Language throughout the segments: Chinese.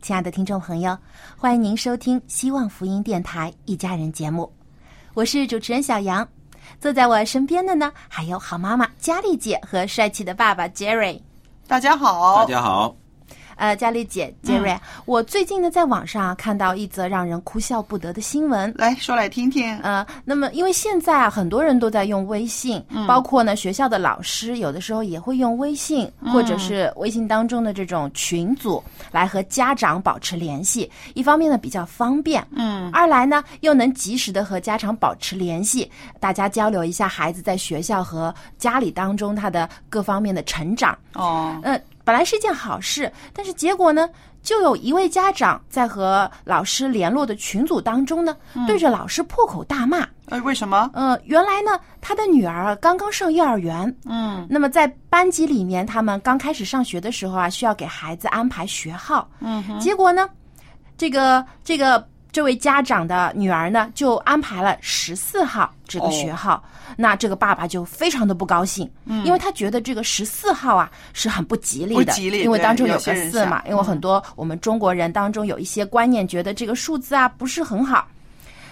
亲爱的听众朋友，欢迎您收听希望福音电台《一家人》节目，我是主持人小杨。坐在我身边的呢，还有好妈妈佳丽姐和帅气的爸爸 Jerry。大家好，大家好，呃，佳丽姐，Jerry，、我最近呢在网上看到一则让人哭笑不得的新闻。来说来听听。呃，那么因为现在啊，很多人都在用微信，包括呢学校的老师，有的时候也会用微信，或者是微信当中的这种群组来和家长保持联系。一方面呢比较方便，嗯，二来呢又能及时的和家长保持联系，大家交流一下孩子在学校和家里当中他的各方面的成长。哦，呃，本来是一件好事，但是结果呢，就有一位家长在和老师联络的群组当中呢，对着老师破口大骂。哎，为什么？呃，原来呢，他的女儿刚刚上幼儿园，嗯。那么在班级里面，他们刚开始上学的时候啊，需要给孩子安排学号，嗯，结果呢，这个这个这位家长的女儿呢，就安排了十四号这个学号。那这个爸爸就非常的不高兴，嗯，因为他觉得这个十四号啊是很不吉利的，不吉利因为当中有个四嘛，因为很多我们中国人当中有一些观念，觉得这个数字啊不是很好。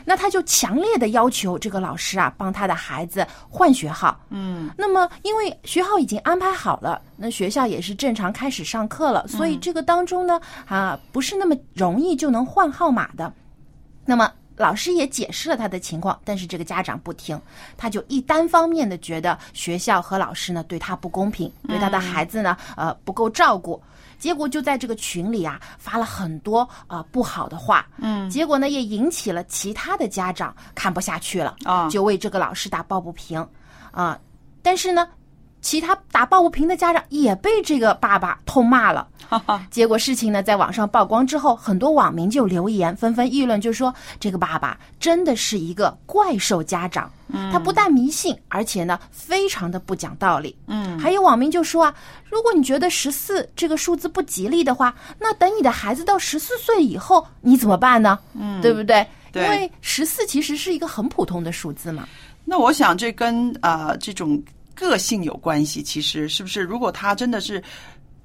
那他就强烈的要求这个老师啊，帮他的孩子换学号。嗯，那么因为学号已经安排好了，那学校也是正常开始上课了，所以这个当中呢，啊，不是那么容易就能换号码的。那么老师也解释了他的情况，但是这个家长不听，他就一单方面的觉得学校和老师呢对他不公平，对他的孩子呢呃不够照顾。结果就在这个群里啊发了很多啊、呃不好的话，嗯，结果呢也引起了其他的家长看不下去了啊就为这个老师打抱不平，啊，但是呢，其他打抱不平的家长也被这个爸爸痛骂了。结果事情呢在网上曝光之后，很多网民就留言纷纷议论，就说这个爸爸真的是一个怪兽家长。他不但迷信，而且呢非常的不讲道理。嗯，还有网民就说啊，如果你觉得十四这个数字不吉利的话，那等你的孩子到十四岁以后，你怎么办呢？嗯，对不对？对因为十四其实是一个很普通的数字嘛。那我想这跟啊、呃这种个性有关系。其实是不是？如果他真的是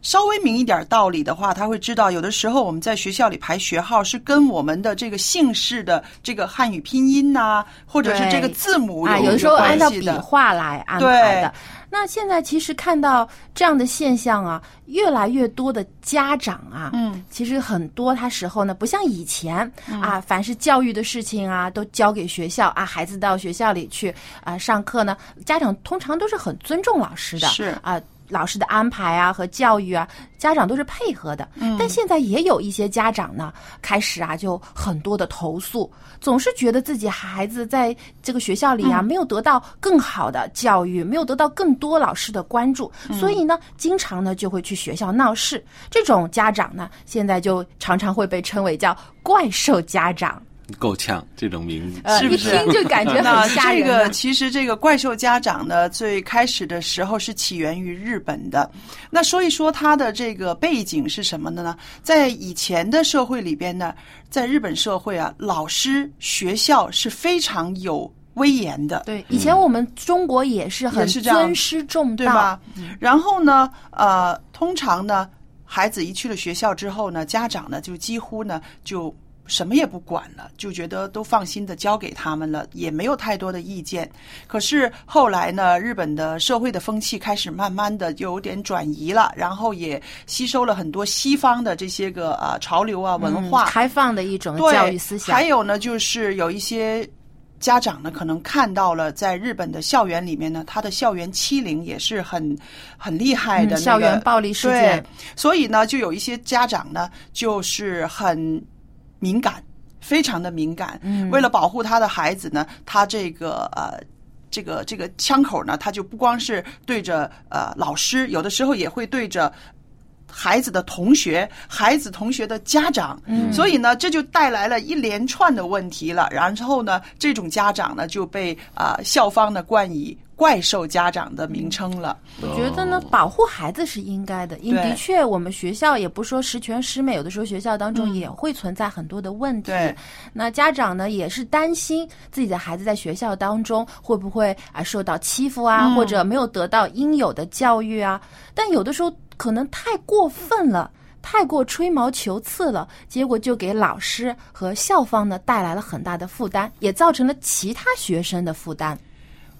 稍微明一点道理的话，他会知道有的时候我们在学校里排学号是跟我们的这个姓氏的这个汉语拼音呐、或者是这个字母啊，有有的时候按照笔。画来安排的。那现在其实看到这样的现象啊，越来越多的家长啊，嗯，其实很多他时候呢，不像以前、啊，凡是教育的事情啊，都交给学校啊，孩子到学校里去啊上课呢，家长通常都是很尊重老师的，是啊。老师的安排啊和教育啊，家长都是配合的。嗯，但现在也有一些家长呢，开始啊就很多的投诉，总是觉得自己孩子在这个学校里啊、没有得到更好的教育，没有得到更多老师的关注，所以呢，经常呢就会去学校闹事。这种家长呢，现在就常常会被称为叫怪兽家长。够呛，这种名字呃，一是不是听就感觉那很吓这人啊。个其实这个怪兽家长呢，最开始的时候是起源于日本的。那说一说它的这个背景是什么的呢？在以前的社会里边呢，在日本社会啊，老师、学校是非常有威严的。对，以前我们中国也是很尊师重道，对吧？然后呢，呃，通常呢，孩子一去了学校之后呢，家长呢就几乎呢就什么也不管了，就觉得都放心的交给他们了，也没有太多的意见。可是后来呢，日本的社会的风气开始慢慢的就有点转移了，然后也吸收了很多西方的这些个呃潮流啊文化，嗯开放的一种教育思想。还有呢，就是有一些家长呢，可能看到了在日本的校园里面呢，他的校园欺凌也是很很厉害的、那个嗯校园暴力事件，所以呢，就有一些家长呢，就是很敏感，非常的敏感。嗯为了保护他的孩子呢，他这个呃。这个这个枪口呢，他就不光是对着呃老师，有的时候也会对着孩子的同学、孩子同学的家长，嗯所以呢，这就带来了一连串的问题了。然后呢，这种家长呢就被啊、校方呢冠以“怪兽家长”的名称了。我觉得呢，保护孩子是应该的，因对的确，我们学校也不说十全十美，有的时候学校当中也会存在很多的问题。对，那家长呢也是担心自己的孩子在学校当中会不会啊受到欺负啊，嗯或者没有得到应有的教育啊。但有的时候可能太过分了。太过吹毛求疵了，结果就给老师和校方呢带来了很大的负担，也造成了其他学生的负担。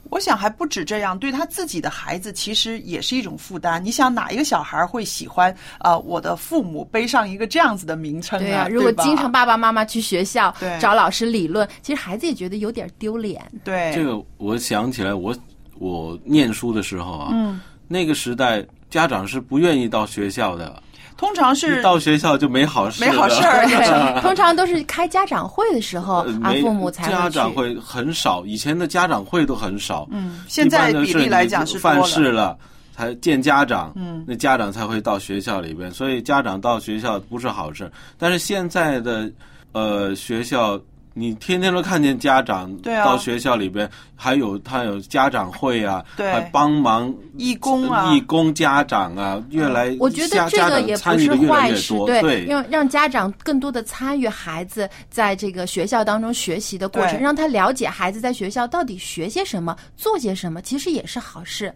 我想还不止这样，对他自己的孩子其实也是一种负担。你想，哪一个小孩会喜欢啊、呃我的父母背上一个这样子的名称对啊？如果经常爸爸妈妈去学校找老师理论，其实孩子也觉得有点丢脸。对这个我想起来，我我念书的时候啊，嗯，那个时代家长是不愿意到学校的，通常是到学校就没好事，没好事儿对，通常都是开家长会的时候呃啊，父母才家。长会很少，以前的家长会都很少。嗯，现在比例来讲是犯事了。了才见家长，嗯，那家长才会到学校里边，所以家长到学校不是好事。但是现在的呃学校，你天天都看见家长到学校里边，还有他有家长会啊，对。还帮忙义工啊。义工家长啊，越来我觉得这个也不是参与的越来坏事，越多，对，让让家长更多的参与孩子在这个学校当中学习的过程，让他了解孩子在学校到底学些什么，做些什么，其实也是好事。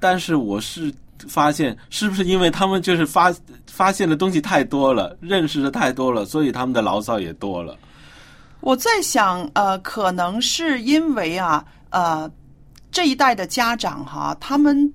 但是我是发现，是不是因为他们就是发发现的东西太多了，认识的太多了，所以他们的牢骚也多了。我在想，呃，可能是因为啊，呃，这一代的家长哈，他们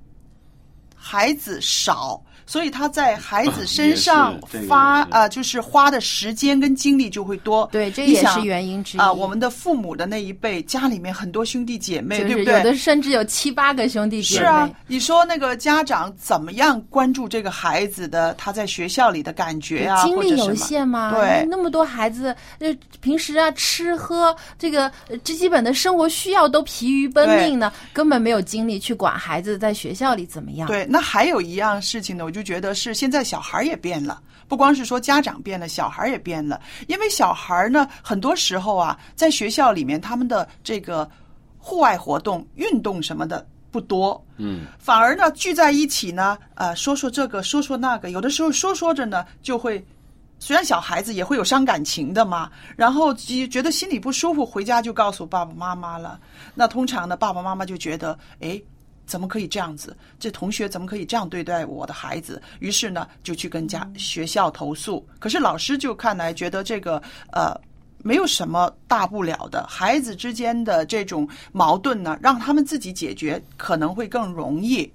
孩子少。所以他在孩子身上发呃，就是花的时间跟精力就会多。对，这也是原因之一啊、我们的父母的那一辈，家里面很多兄弟姐妹，就是对不对？有的甚至有七八个兄弟姐妹。是啊，你说那个家长怎么样关注这个孩子的他在学校里的感觉啊，精力有限嘛？对那么多孩子，呃，平时啊吃喝这个呃最基本的生活需要都疲于奔命呢，根本没有精力去管孩子在学校里怎么样。对，那还有一样事情呢，我就觉得是现在小孩儿也变了，不光是说家长变了，小孩儿也变了。因为小孩儿呢，很多时候啊，在学校里面他们的这个户外活动、运动什么的不多，嗯，反而呢聚在一起呢，呃，说说这个，说说那个，有的时候说说着呢，就会。虽然小孩子也会有伤感情的嘛，然后觉觉得心里不舒服，回家就告诉爸爸妈妈了。那通常呢，爸爸妈妈就觉得，哎，怎么可以这样子？这同学怎么可以这样对待我的孩子？于是呢，就去跟家学校投诉。可是老师就看来觉得这个呃没有什么大不了的，孩子之间的这种矛盾呢，让他们自己解决可能会更容易。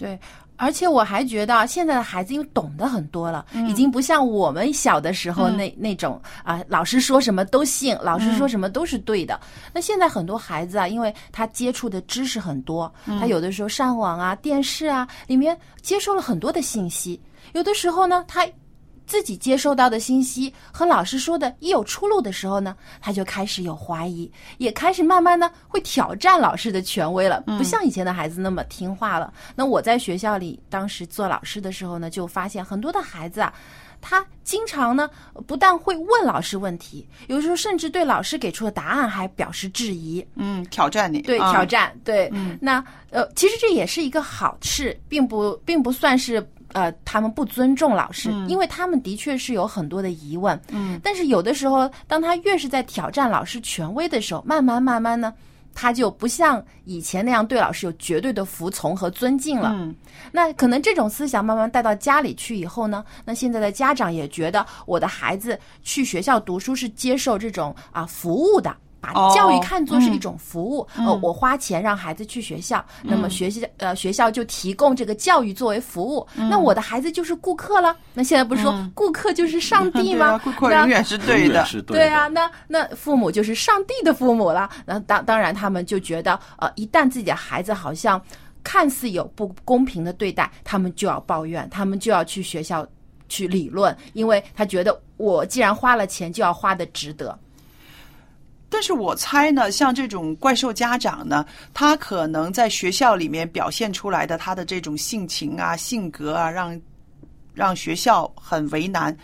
对，而且我还觉得现在的孩子因为懂得很多了，嗯已经不像我们小的时候那、那种啊，老师说什么都信，老师嗯说什么都是对的。那现在很多孩子啊，因为他接触的知识很多，嗯他有的时候上网啊、电视啊里面接收了很多的信息，有的时候呢，他。自己接收到的信息和老师说的一有出入的时候呢，他就开始有怀疑，也开始慢慢呢会挑战老师的权威了，不像以前的孩子那么听话了。那我在学校里当时做老师的时候呢，就发现很多的孩子啊。他经常呢，不但会问老师问题，有时候甚至对老师给出的答案还表示质疑。嗯，挑战你，对，啊挑战，对。嗯那呃，其实这也是一个好事，并不并不算是呃他们不尊重老师，因为他们的确是有很多的疑问。嗯，但是有的时候，当他越是在挑战老师权威的时候，慢慢慢慢呢。他就不像以前那样对老师有绝对的服从和尊敬了。嗯那可能这种思想慢慢带到家里去以后呢，那现在的家长也觉得我的孩子去学校读书是接受这种啊服务的。把哦教育看作是一种服务，嗯呃，我花钱让孩子去学校，那么学校呃学校就提供这个教育作为服务，嗯那我的孩子就是顾客了。那现在不是说顾客就是上帝吗？对啊，顾客永远是对的永远。是对的对啊，那那父母就是上帝的父母了。那当当然，他们就觉得，呃，一旦自己的孩子好像看似有不公平的对待，他们就要抱怨，他们就要去学校去理论，因为他觉得我既然花了钱，就要花的值得。但是我猜呢，像这种怪兽家长呢，他可能在学校里面表现出来的他的这种性情啊、性格啊，让让学校很为难。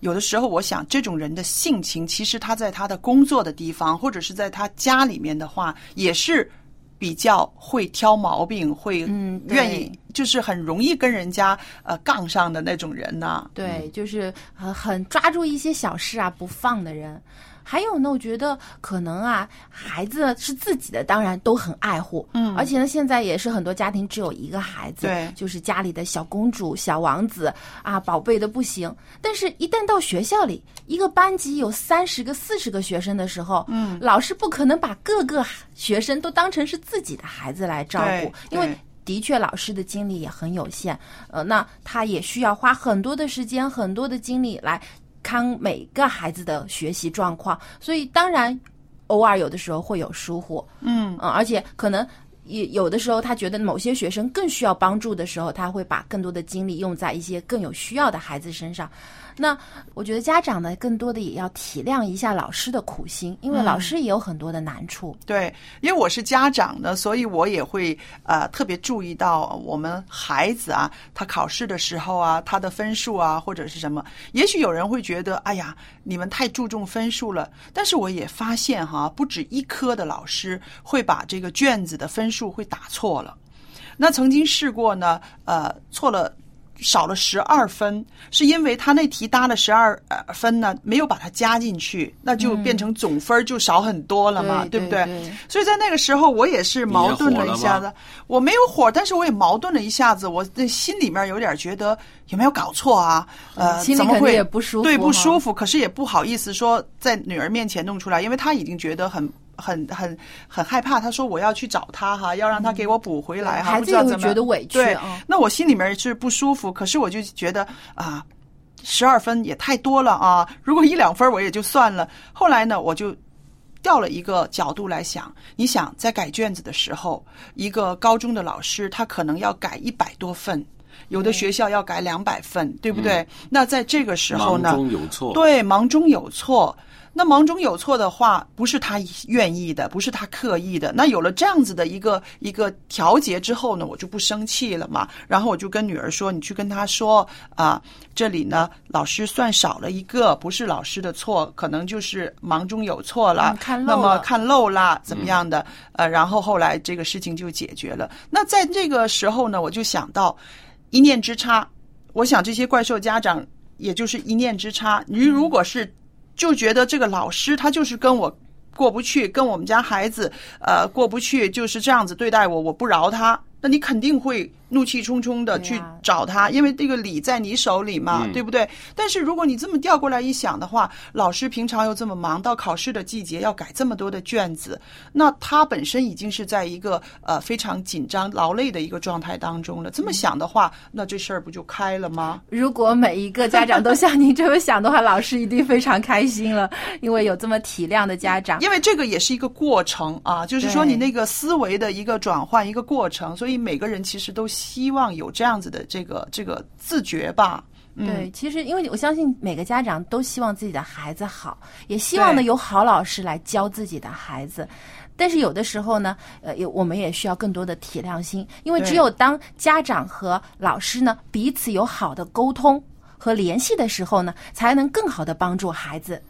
有的时候，我想这种人的性情，其实他在他的工作的地方，或者是在他家里面的话，也是比较会挑毛病，会愿意，就是很容易跟人家呃杠上的那种人呢、对，就是很很抓住一些小事啊不放的人。还有呢，我觉得可能啊，孩子是自己的，当然都很爱护，嗯，而且呢，现在也是很多家庭只有一个孩子，对。就是家里的小公主、小王子啊，宝贝的不行。但是，一旦到学校里，一个班级有三十个、四十个学生的时候，嗯，老师不可能把各个学生都当成是自己的孩子来照顾，因为的确，老师的精力也很有限，呃，那他也需要花很多的时间、很多的精力来看每个孩子的学习状况，所以当然，偶尔有的时候会有疏忽，嗯嗯，而且可能也有的时候他觉得某些学生更需要帮助的时候，他会把更多的精力用在一些更有需要的孩子身上。那我觉得家长呢，更多的也要体谅一下老师的苦心，因为老师也有很多的难处。对，因为我是家长呢，所以我也会呃特别注意到我们孩子啊，他考试的时候啊，他的分数啊，或者是什么。也许有人会觉得，哎呀，你们太注重分数了。但是我也发现哈，不止一科的老师会把这个卷子的分数会打错了。那曾经试过呢，呃，错了。少了十二分，是因为他那题搭了十二分呢，没有把它加进去，那就变成总分就少很多了嘛，对不对？对对所以在那个时候，我也是矛盾了一下子。我没有火，但是我也矛盾了一下子。我那心里面有点觉得有没有搞错啊？呃，心里肯定怎么会也不舒服对，不舒服。可是也不好意思说在女儿面前弄出来，因为她已经觉得很。很很很害怕，他说我要去找他哈，要让他给我补回来哈，不知道怎么觉得委屈对啊，那我心里面是不舒服，可是我就觉得啊，十二分也太多了啊！如果一两分我也就算了。后来呢，我就调了一个角度来想，你想在改卷子的时候，一个高中的老师他可能要改一百多份。有的学校要改两百份，对不对？那在这个时候呢，忙中有错，对，忙中有错。那忙中有错的话，不是他愿意的，不是他刻意的。那有了这样子的一个一个调节之后呢，我就不生气了嘛。然后我就跟女儿说：“你去跟他说啊，这里呢老师算少了一个，不是老师的错，可能就是忙中有错了，嗯看漏那么了看漏啦，怎么样的？呃，然后后来这个事情就解决了。那在这个时候呢，我就想到一念之差。我想这些怪兽家长也就是一念之差。你如果是就觉得这个老师他就是跟我过不去，跟我们家孩子呃过不去，就是这样子对待我，我不饶他，那你肯定会怒气冲冲的去找他，因为这个理在你手里嘛，嗯对不对？但是如果你这么调过来一想的话，老师平常又这么忙，到考试的季节要改这么多的卷子，那他本身已经是在一个呃非常紧张、劳累的一个状态当中了。这么想的话，那这事儿不就开了吗？如果每一个家长都像您这么想的话，老师一定非常开心了，因为有这么体谅的家长。因为这个也是一个过程啊，就是说你那个思维的一个转换，一个过程，所以每个人其实都希望有这样子的这个这个自觉吧。嗯对，其实因为我相信每个家长都希望自己的孩子好，也希望呢有好老师来教自己的孩子。但是有的时候呢，呃，有我们也需要更多的体谅心，因为只有当家长和老师呢彼此有好的沟通和联系的时候呢，才能更好的帮助孩子。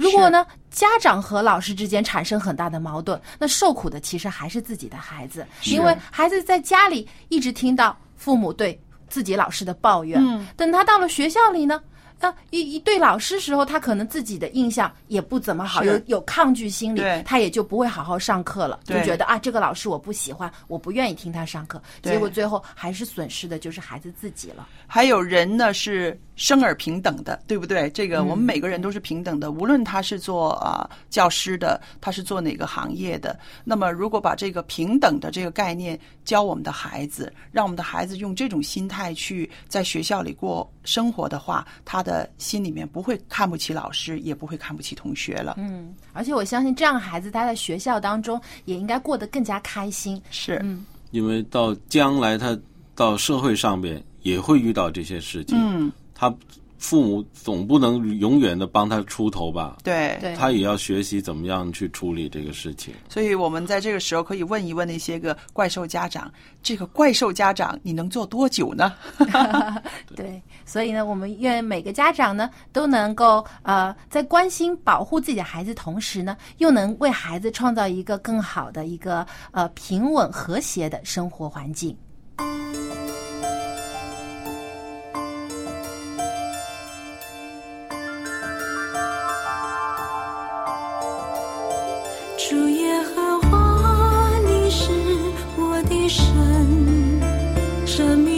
如果呢，家长和老师之间产生很大的矛盾，那受苦的其实还是自己的孩子，因为孩子在家里一直听到父母对自己老师的抱怨，嗯。等他到了学校里呢。啊，一一对老师时候，他可能自己的印象也不怎么好，有有抗拒心理，他也就不会好好上课了，就觉得啊，这个老师我不喜欢，我不愿意听他上课，结果最后还是损失的就是孩子自己了。还有人呢是生而平等的，对不对？这个我们每个人都是平等的，无论他是做啊、教师的，他是做哪个行业的。那么，如果把这个平等的这个概念教我们的孩子，让我们的孩子用这种心态去在学校里过生活的话，他的心里面不会看不起老师，也不会看不起同学了。嗯，而且我相信这样的孩子他在学校当中也应该过得更加开心。是，嗯因为到将来他到社会上面也会遇到这些事情，嗯，他父母总不能永远的帮他出头吧，对，他也要学习怎么样去处理这个事情。所以我们在这个时候可以问一问那些个怪兽家长：这个怪兽家长你能做多久呢？对，所以呢，我们愿每个家长呢都能够呃，在关心保护自己的孩子同时呢，又能为孩子创造一个更好的一个呃平稳和谐的生活环境。生命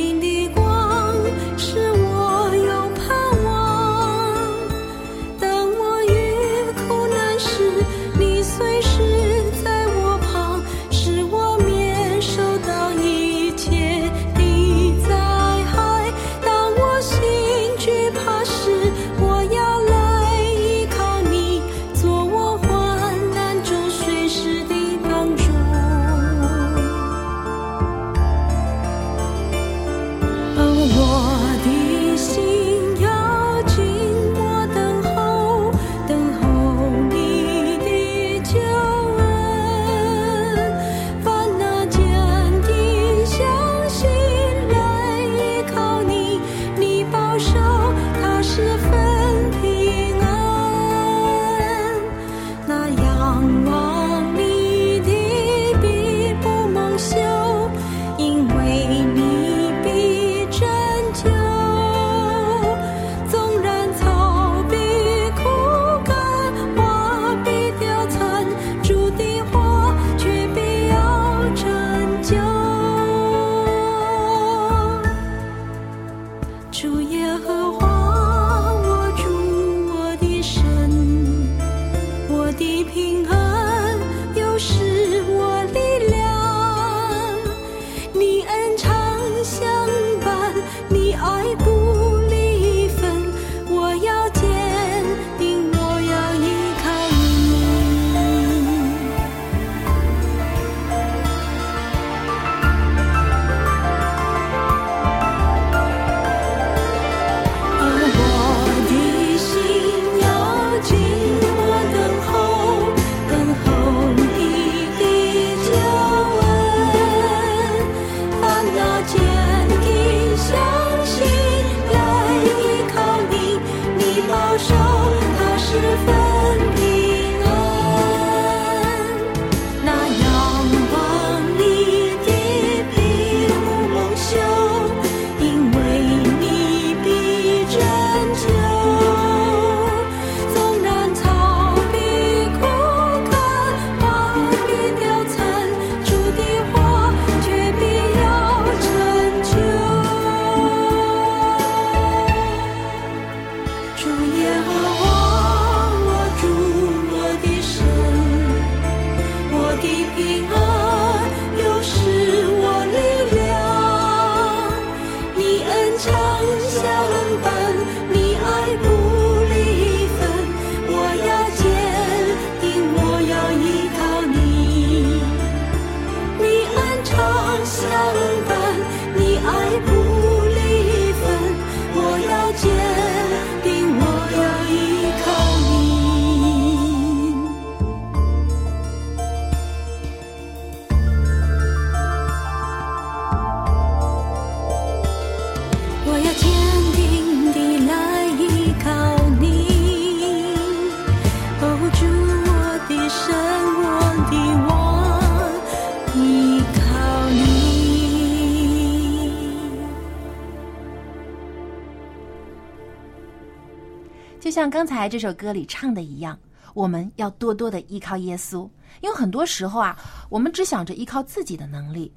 才这首歌里唱的一样，我们要多多的依靠耶稣，因为很多时候啊，我们只想着依靠自己的能力，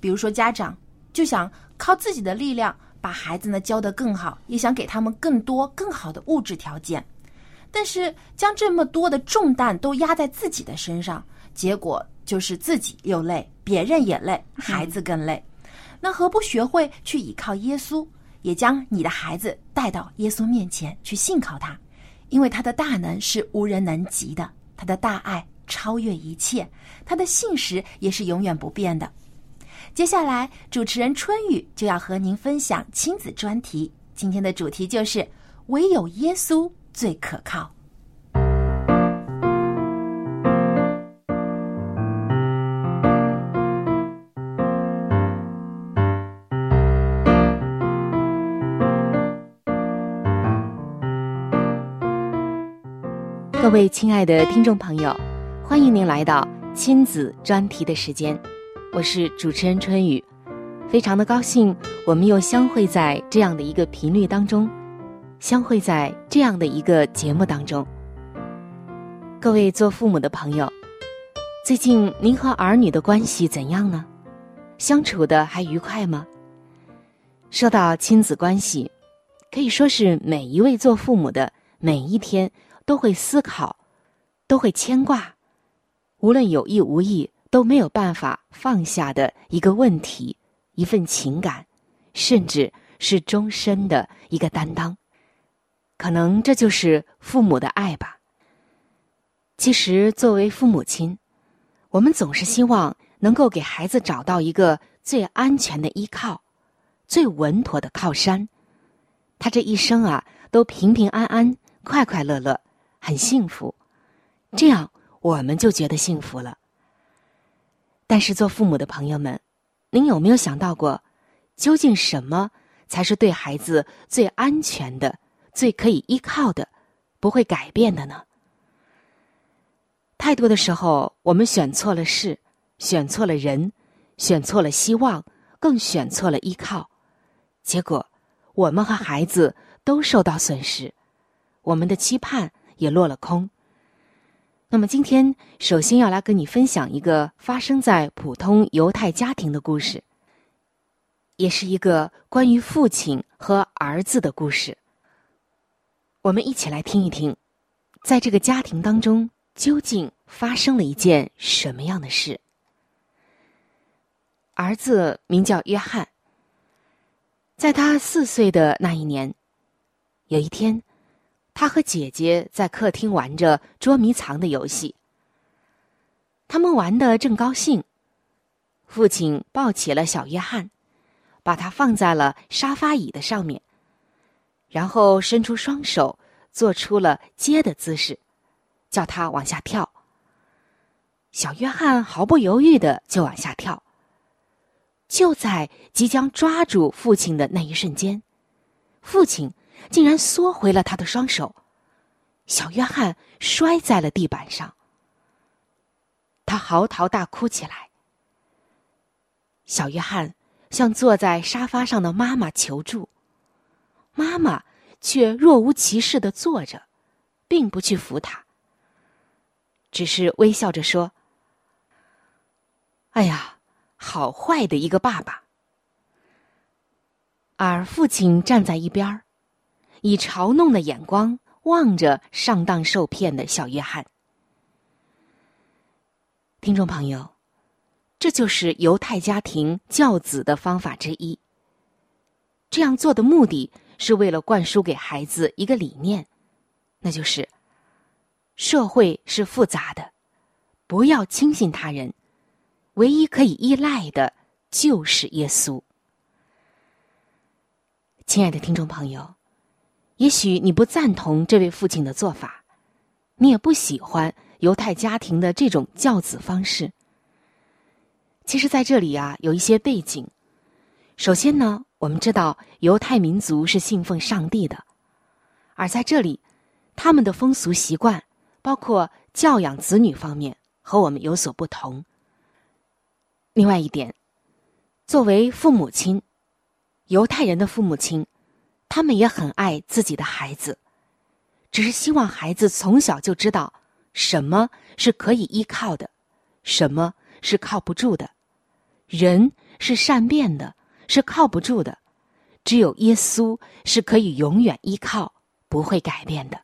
比如说家长就想靠自己的力量把孩子呢教得更好，也想给他们更多更好的物质条件，但是将这么多的重担都压在自己的身上，结果就是自己又累，别人也累，孩子更累。那何不学会去依靠耶稣？也将你的孩子带到耶稣面前去信靠他，因为他的大能是无人能及的，他的大爱超越一切，他的信实也是永远不变的。接下来，主持人春雨就要和您分享亲子专题，今天的主题就是唯有耶稣最可靠。各位亲爱的听众朋友，欢迎您来到亲子专题的时间，我是主持人春雨，非常的高兴我们又相会在这样的一个频率当中，相会在这样的一个节目当中。各位做父母的朋友，最近您和儿女的关系怎样呢？相处的还愉快吗？说到亲子关系，可以说是每一位做父母的每一天。都会思考，都会牵挂，无论有意无意都没有办法放下的一个问题，一份情感，甚至是终身的一个担当。可能这就是父母的爱吧。其实，作为父母亲，我们总是希望能够给孩子找到一个最安全的依靠，最稳妥的靠山。他这一生啊，都平平安安、快快乐乐。很幸福，这样我们就觉得幸福了。但是做父母的朋友们，您有没有想到过，究竟什么才是对孩子最安全的、最可以依靠的、不会改变的呢？太多的时候，我们选错了事，选错了人，选错了希望，更选错了依靠，结果我们和孩子都受到损失，我们的期盼。也落了空。那么今天，首先要来跟你分享一个发生在普通犹太家庭的故事，也是一个关于父亲和儿子的故事。我们一起来听一听，在这个家庭当中究竟发生了一件什么样的事。儿子名叫约翰，在他四岁的那一年，有一天。他和姐姐在客厅玩着捉迷藏的游戏。他们玩的正高兴，父亲抱起了小约翰，把他放在了沙发椅的上面，然后伸出双手，做出了接的姿势，叫他往下跳。小约翰毫不犹豫的就往下跳。就在即将抓住父亲的那一瞬间，父亲。竟然缩回了他的双手，小约翰摔在了地板上。他嚎啕大哭起来。小约翰向坐在沙发上的妈妈求助，妈妈却若无其事的坐着，并不去扶他，只是微笑着说：“哎呀，好坏的一个爸爸。”而父亲站在一边儿。以嘲弄的眼光望着上当受骗的小约翰。听众朋友，这就是犹太家庭教子的方法之一。这样做的目的是为了灌输给孩子一个理念，那就是社会是复杂的，不要轻信他人，唯一可以依赖的就是耶稣。亲爱的听众朋友。也许你不赞同这位父亲的做法，你也不喜欢犹太家庭的这种教子方式。其实，在这里啊，有一些背景。首先呢，我们知道犹太民族是信奉上帝的，而在这里，他们的风俗习惯，包括教养子女方面，和我们有所不同。另外一点，作为父母亲，犹太人的父母亲。他们也很爱自己的孩子，只是希望孩子从小就知道什么是可以依靠的，什么是靠不住的。人是善变的，是靠不住的，只有耶稣是可以永远依靠、不会改变的。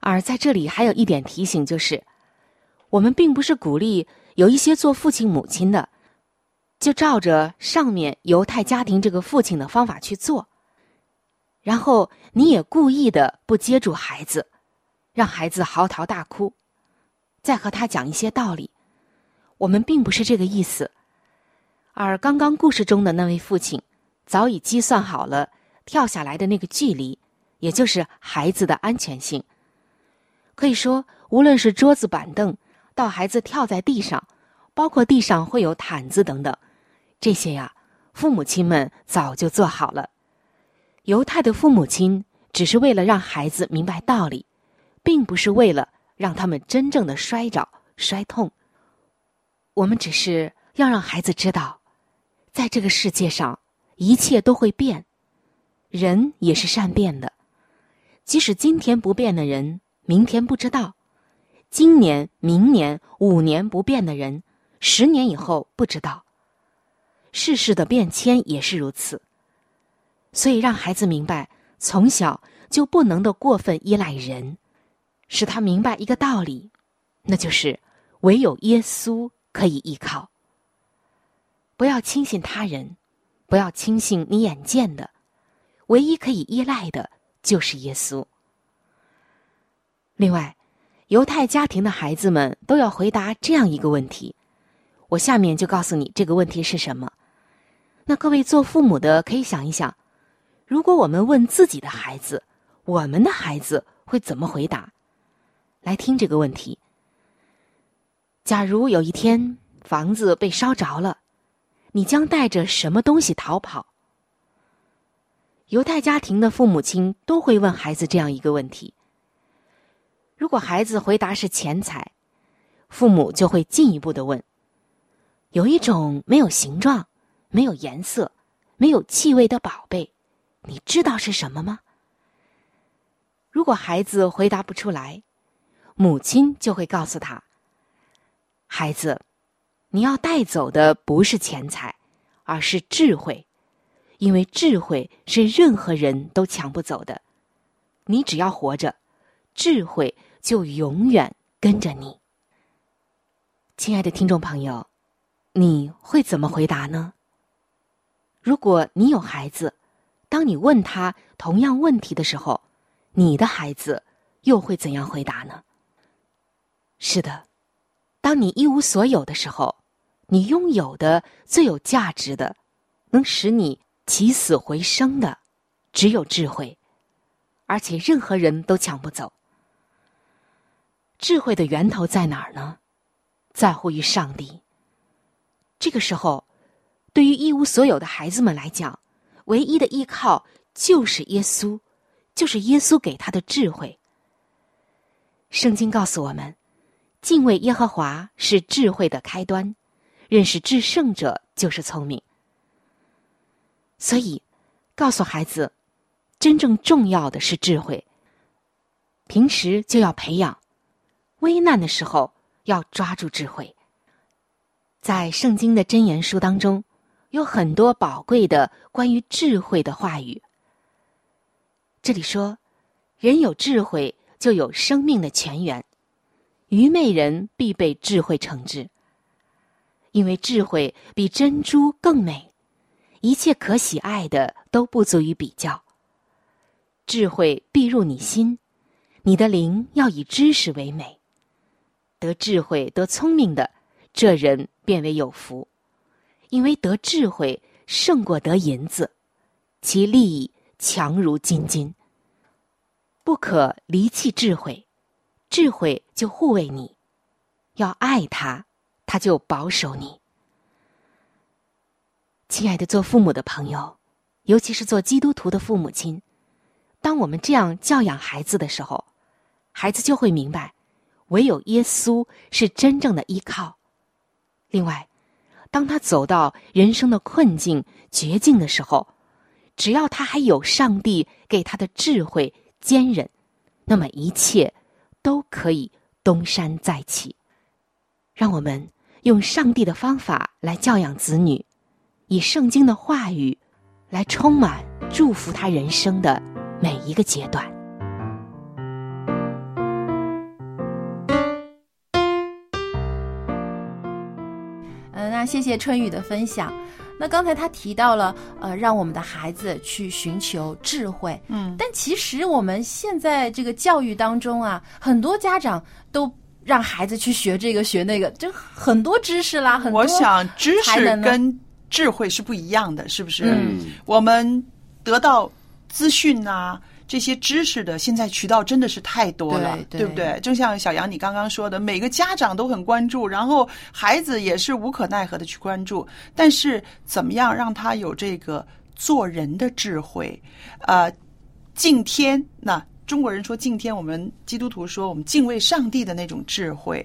而在这里还有一点提醒，就是我们并不是鼓励有一些做父亲母亲的，就照着上面犹太家庭这个父亲的方法去做，然后你也故意的不接住孩子，让孩子嚎啕大哭，再和他讲一些道理。我们并不是这个意思，而刚刚故事中的那位父亲早已计算好了跳下来的那个距离，也就是孩子的安全性。可以说，无论是桌子、板凳，到孩子跳在地上，包括地上会有毯子等等，这些呀，父母亲们早就做好了。犹太的父母亲只是为了让孩子明白道理，并不是为了让他们真正的摔着、摔痛。我们只是要让孩子知道，在这个世界上，一切都会变，人也是善变的，即使今天不变的人。明天不知道，今年、明年、五年不变的人，十年以后不知道。世事的变迁也是如此。所以，让孩子明白，从小就不能的过分依赖人，使他明白一个道理，那就是唯有耶稣可以依靠。不要轻信他人，不要轻信你眼见的，唯一可以依赖的就是耶稣。另外，犹太家庭的孩子们都要回答这样一个问题，我下面就告诉你这个问题是什么。那各位做父母的可以想一想，如果我们问自己的孩子，我们的孩子会怎么回答？来听这个问题：假如有一天房子被烧着了，你将带着什么东西逃跑？犹太家庭的父母亲都会问孩子这样一个问题。如果孩子回答是钱财，父母就会进一步的问：有一种没有形状、没有颜色、没有气味的宝贝，你知道是什么吗？如果孩子回答不出来，母亲就会告诉他：孩子，你要带走的不是钱财，而是智慧，因为智慧是任何人都抢不走的。你只要活着，智慧。就永远跟着你，亲爱的听众朋友，你会怎么回答呢？如果你有孩子，当你问他同样问题的时候，你的孩子又会怎样回答呢？是的，当你一无所有的时候，你拥有的最有价值的，能使你起死回生的，只有智慧，而且任何人都抢不走。智慧的源头在哪儿呢？在乎于上帝。这个时候，对于一无所有的孩子们来讲，唯一的依靠就是耶稣，就是耶稣给他的智慧。圣经告诉我们，敬畏耶和华是智慧的开端，认识至圣者就是聪明。所以，告诉孩子，真正重要的是智慧。平时就要培养。危难的时候要抓住智慧。在圣经的箴言书当中，有很多宝贵的关于智慧的话语。这里说，人有智慧就有生命的泉源，愚昧人必被智慧惩治。因为智慧比珍珠更美，一切可喜爱的都不足以比较。智慧必入你心，你的灵要以知识为美。得智慧、得聪明的，这人变为有福，因为得智慧胜过得银子，其利益强如金金。不可离弃智慧，智慧就护卫你；要爱他，他就保守你。亲爱的，做父母的朋友，尤其是做基督徒的父母亲，当我们这样教养孩子的时候，孩子就会明白。唯有耶稣是真正的依靠。另外，当他走到人生的困境、绝境的时候，只要他还有上帝给他的智慧、坚韧，那么一切都可以东山再起。让我们用上帝的方法来教养子女，以圣经的话语来充满祝福他人生的每一个阶段。那谢谢春雨的分享。那刚才他提到了，呃，让我们的孩子去寻求智慧。嗯，但其实我们现在这个教育当中啊，很多家长都让孩子去学这个学那个，就很多知识啦，很多我想知识跟智慧是不一样的，是不是？嗯我们得到资讯啊。这些知识的现在渠道真的是太多了，对对不对？就像小杨你刚刚说的，每个家长都很关注，然后孩子也是无可奈何的去关注。但是怎么样让他有这个做人的智慧？呃，敬天，那中国人说敬天，我们基督徒说我们敬畏上帝的那种智慧。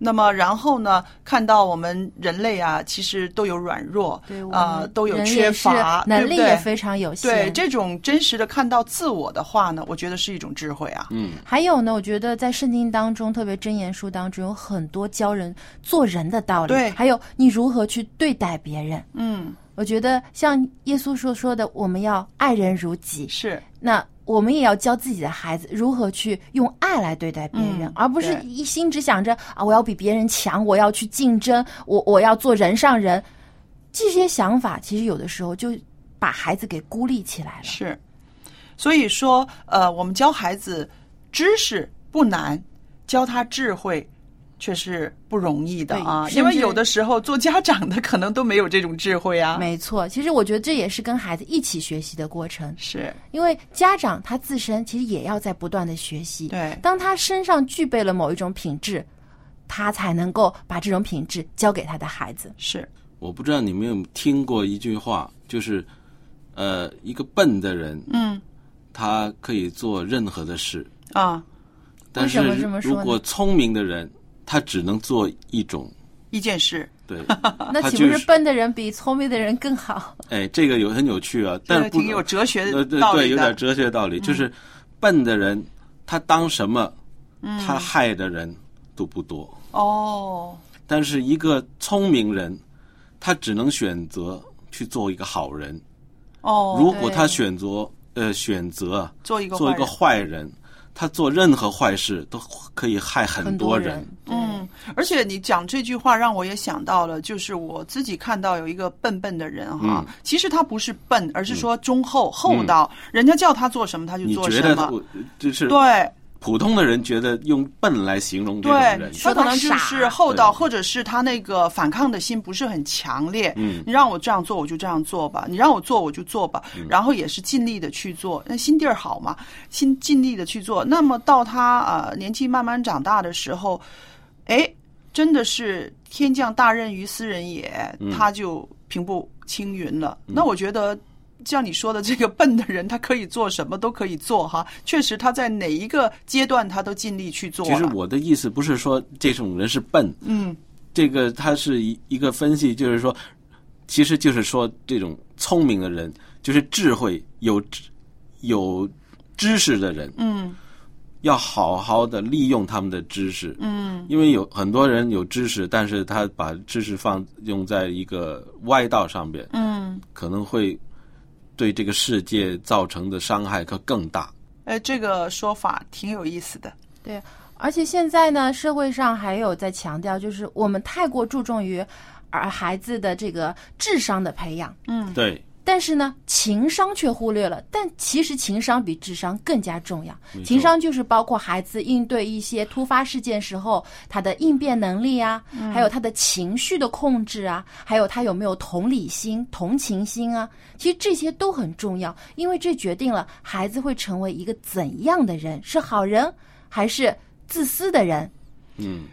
那么，然后呢，看到我们人类啊，其实都有软弱，对我啊、们都有缺乏，能对不对力也非常有限。对这种真实的看到自我的话呢，我觉得是一种智慧啊。嗯，还有呢，我觉得在圣经当中，特别箴言书当中，有很多教人做人的道理。对还有你如何去对待别人。嗯，我觉得像耶稣所说的，我们要爱人如己。是那我们也要教自己的孩子如何去用爱来对待别人，嗯而不是一心只想着啊，我要比别人强，我要去竞争，我我要做人上人。这些想法其实有的时候就把孩子给孤立起来了。是，所以说，呃，我们教孩子知识不难，教他智慧却是不容易的啊。因为有的时候做家长的可能都没有这种智慧啊。没错，其实我觉得这也是跟孩子一起学习的过程，是因为家长他自身其实也要在不断的学习。对当他身上具备了某一种品质，他才能够把这种品质交给他的孩子。是，我不知道你们有没有听过一句话，就是，呃，一个笨的人，嗯他可以做任何的事，啊，但是为什么这么说呢如果聪明的人，他只能做一种，一件事，对，那岂不是笨的人比聪明的人更好？哎，这个有很有趣啊，但是挺有哲学的对对，道理的。有点哲学道理，就是笨的人，他当什么，他害的人都不多，哦，但是一个聪明人，他只能选择去做一个好人。哦，如果他选择呃选择啊做一个做一个坏坏人，他做任何坏事都可以害很很多人，嗯，而且你讲这句话让我也想到了，就是我自己看到有一个笨笨的人哈，嗯。其实他不是笨，而是说忠厚、厚道，人家叫他做什么他就做什么。觉得就是对普通的人觉得用笨来形容这种对人，，他可能就是厚道，或者是他那个反抗的心不是很强烈。嗯你让我这样做，我就这样做吧；你让我做，我就做吧。嗯然后也是尽力的去做，那心地儿好嘛，心尽力的去做。那么到他呃年纪慢慢长大的时候，哎，真的是天降大任于斯人也，嗯他就平步青云了。那我觉得。像你说的，这个笨的人，他可以做什么都可以做哈。确实，他在哪一个阶段，他都尽力去做。其实我的意思不是说这种人是笨，嗯，这个他是一一个分析，就是说，其实就是说这种聪明的人，就是智慧有知有知识的人，嗯要好好的利用他们的知识，嗯因为有很多人有知识，但是他把知识放用在一个歪道上边，嗯，可能会对这个世界造成的伤害可更大。哎，这个说法挺有意思的。对，而且现在呢，社会上还有在强调，就是我们太过注重于儿孩子的这个智商的培养，嗯，对，但是呢，情商却忽略了。但其实情商比智商更加重要情商就是包括孩子应对一些突发事件时候他的应变能力啊，还有他的情绪的控制啊，还有他有没有同理心、同情心啊。其实这些都很重要，因为这决定了孩子会成为一个怎样的人，是好人还是自私的人。嗯，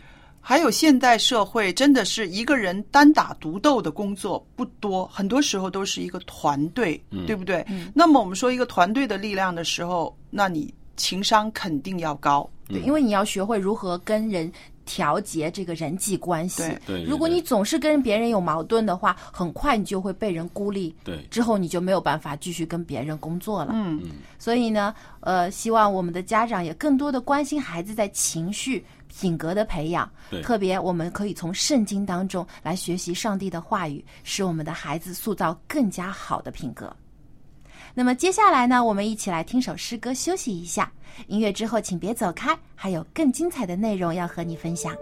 还有现代社会，真的是一个人单打独斗的工作不多，很多时候都是一个团队，对不对？那么我们说一个团队的力量的时候，那你情商肯定要高，对，因为你要学会如何跟人调节这个人际关系。对，如果你总是跟别人有矛盾的话，很快你就会被人孤立，对，之后你就没有办法继续跟别人工作了。嗯，所以呢，呃，希望我们的家长也更多的关心孩子在情绪。品格的培养特别我们可以从圣经当中来学习上帝的话语使我们的孩子塑造更加好的品格。那么接下来呢我们一起来听首诗歌休息一下音乐之后请别走开还有更精彩的内容要和你分享。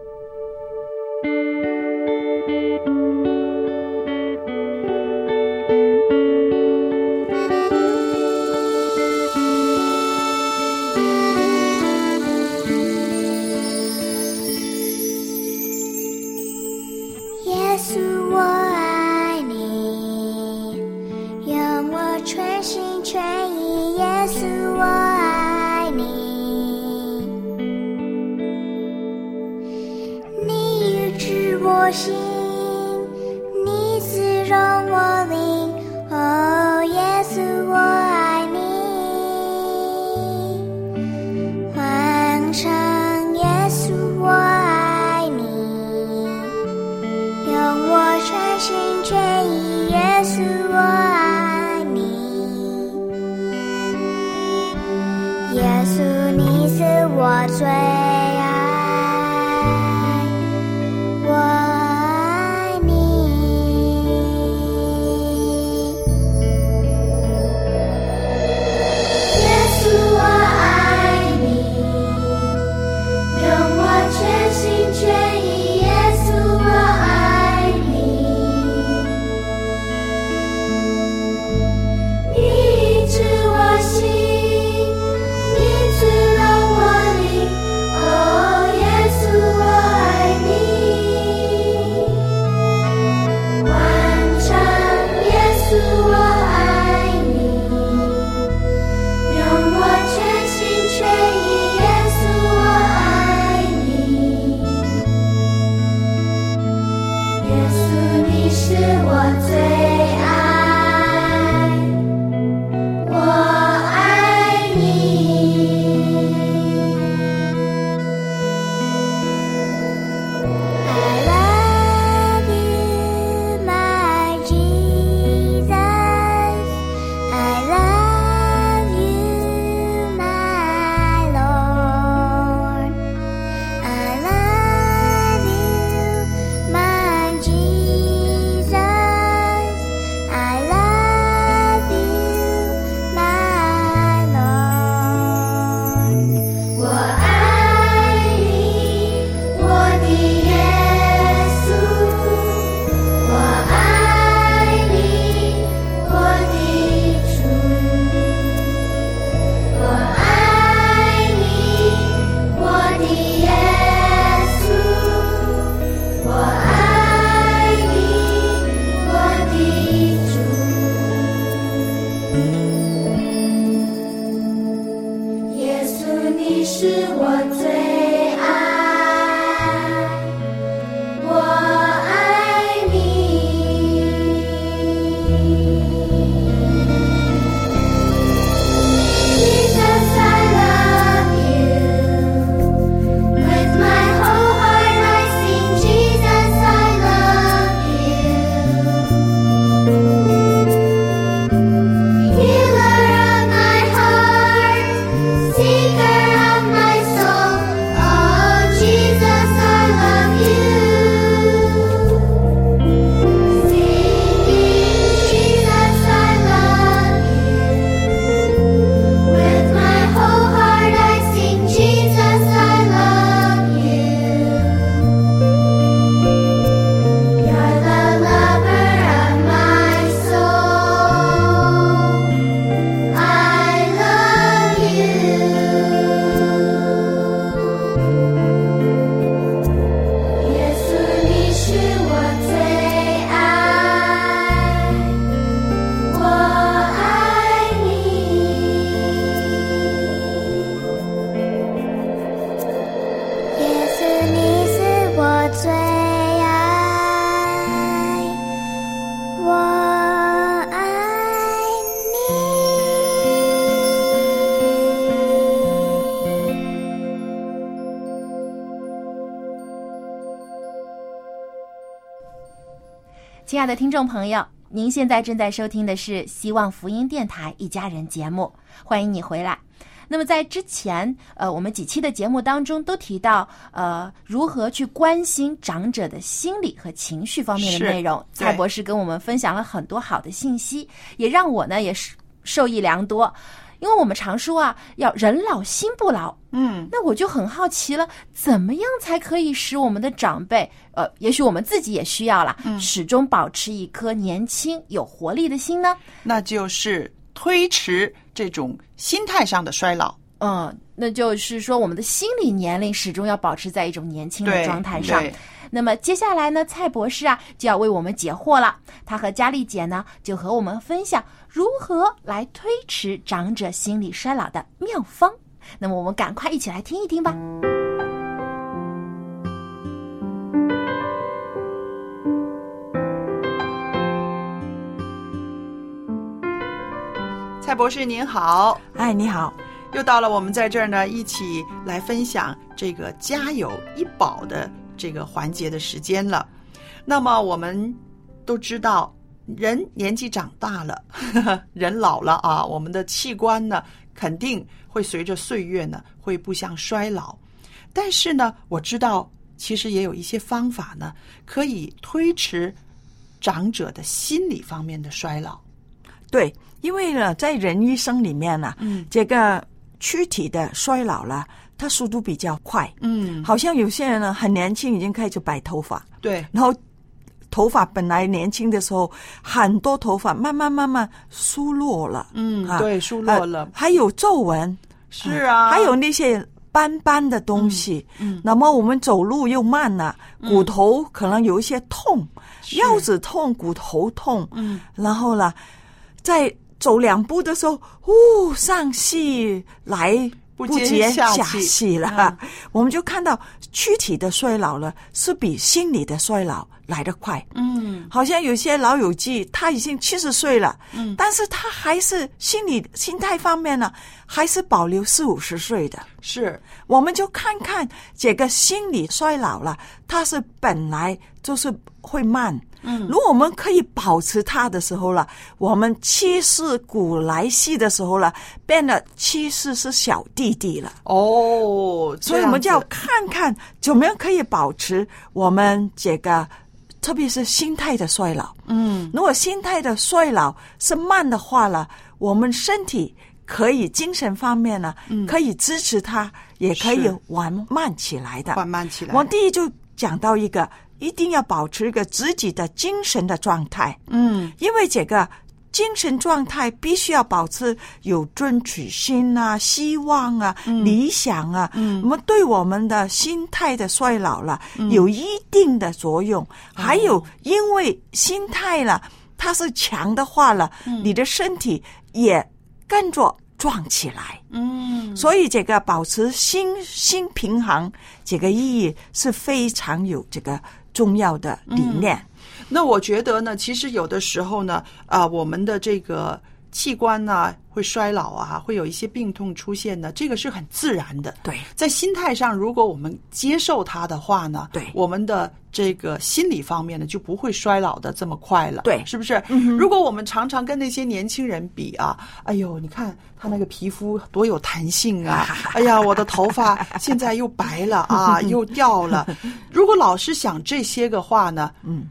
听众朋友，您现在正在收听的是希望福音电台一家人节目，欢迎你回来。那么在之前，呃，我们几期的节目当中都提到，呃，如何去关心长者的心理和情绪方面的内容。蔡博士跟我们分享了很多好的信息，也让我呢也是受益良多。因为我们常说啊，要人老心不老，嗯，那我就很好奇了，怎么样才可以使我们的长辈，呃，也许我们自己也需要啦，始终保持一颗年轻有活力的心呢？那就是推迟这种心态上的衰老。嗯，那就是说，我们的心理年龄始终要保持在一种年轻的状态上对。那么接下来呢，蔡博士啊就要为我们解惑了。他和佳丽姐呢就和我们分享如何来推迟长者心理衰老的妙方。那么我们赶快一起来听一听吧。蔡博士您好，哎，你好，又到了我们在这儿呢一起来分享这个家有一宝的这个环节的时间了。那么我们都知道，人年纪长大了，人老了啊，我们的器官呢肯定会随着岁月呢会不相衰老。但是呢，我知道其实也有一些方法呢，可以推迟长者的心理方面的衰老。对，因为呢，在人一生里面呢，嗯这个躯体的衰老了，它速度比较快，嗯，好像有些人呢很年轻已经开始白头发，对，然后头发本来年轻的时候很多头发，慢慢慢慢疏落了，啊嗯对疏落了呃还有皱纹，是啊，还有那些斑斑的东西，嗯，那么我们走路又慢了，骨头可能有一些痛，腰子痛，骨头痛，嗯，然后呢，在走两步的时候，呜，上气来不接接下下气气了，我们就看到躯体的衰老了，是比心理的衰老来得快。嗯好像有些老友记，他已经七十岁了，嗯但是他还是心理心态方面呢，还是保留四五十岁的。是，我们就看看这个心理衰老了，他是本来就是会慢。嗯如果我们可以保持他的时候了，我们七世古来稀的时候了，变得七世是小弟弟了。哦，所以我们就要看看怎么样可以保持我们这个，特别是心态的衰老。嗯如果心态的衰老是慢的话了，我们身体可以精神方面呢，可以支持它，也可以是缓慢起来的。缓慢起来。我第一就讲到一个，一定要保持一个自己的精神的状态，嗯因为这个精神状态必须要保持有争取心啊、希望啊、理想啊，嗯。那么对我们的心态的衰老了、有一定的作用。还有，因为心态了，它是强的话了，你的身体也跟着壮起来。嗯，所以这个保持心心平衡，这个意义是非常有这个重要的理念。那我觉得呢，其实有的时候呢，啊、我们的这个器官呢会衰老啊，会有一些病痛出现呢，这个是很自然的。对，在心态上，如果我们接受它的话呢，对我们的这个心理方面呢就不会衰老的这么快了。对是不是？如果我们常常跟那些年轻人比啊，哎呦，你看他那个皮肤多有弹性啊！哎呀，我的头发现在又白了啊，又掉了。如果老是想这些个话呢，嗯。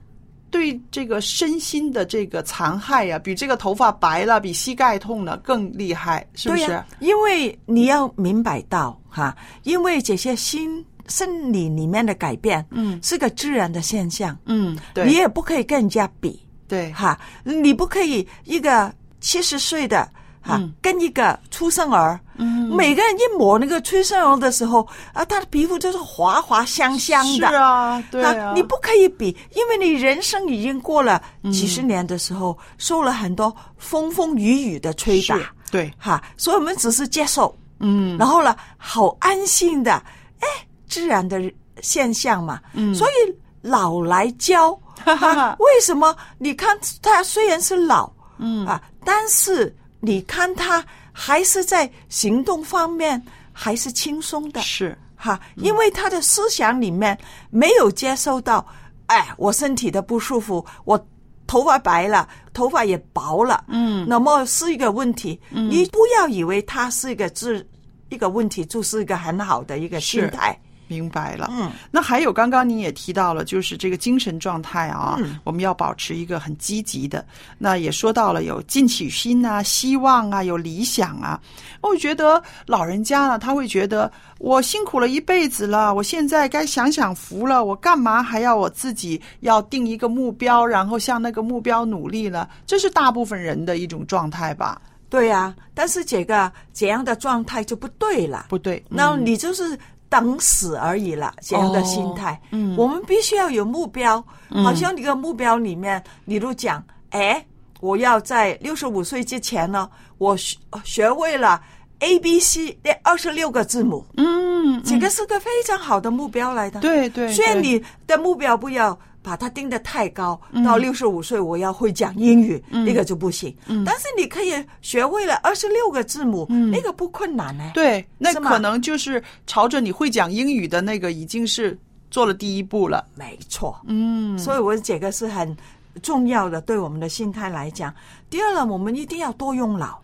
对这个身心的这个残害呀、比这个头发白了，比膝盖痛了更厉害，是不是？因为你要明白到哈，因为这些心生理里面的改变，嗯是个自然的现象，嗯，对，你也不可以跟人家比对，哈，你不可以一个七十岁的。哈，嗯。跟一个出生儿，嗯。每个人一抹那个出生儿的时候，啊，他的皮肤就是滑滑香香的，是啊，对啊，你不可以比，因为你人生已经过了几十年的时候，受了很多风风雨雨的吹打，对，哈，所以我们只是接受，嗯，然后呢，好安心的，哎，自然的现象嘛，嗯。所以老来教，哈为什么？你看他虽然是老，嗯。啊，但是你看他还是在行动方面还是轻松的，是，哈，因为他的思想里面没有接受到，哎，我身体的不舒服，我头发白了，头发也薄了，嗯。那么是一个问题。嗯。你不要以为它是一个自一个问题，就是一个很好的一个心是态。明白了。嗯，那还有刚刚你也提到了，就是这个精神状态啊，嗯我们要保持一个很积极的。那也说到了有进取心啊、希望啊、有理想啊。我觉得老人家呢，他会觉得我辛苦了一辈子了，我现在该享享福了，我干嘛还要我自己要定一个目标，然后向那个目标努力呢？这是大部分人的一种状态吧？对呀、但是这个这样的状态就不对了。不对，那嗯你就是等死而已了，这样的心态。嗯我们必须要有目标，嗯好像你个目标里面，你都讲，哎，我要在六十五岁之前呢，我学学会了 A、B、C 那二十六个字母。嗯，这个是个非常好的目标来的。对对，对虽然你的目标不要把它定得太高，嗯到六十五岁我要会讲英语，嗯那个就不行。嗯但是你可以学会了二十六个字母，嗯那个不困难呢。对，那可能就是朝着你会讲英语的那个，已经是做了第一步了。没错，嗯，所以我这个是很重要的，对我们的心态来讲。第二呢，我们一定要多用脑。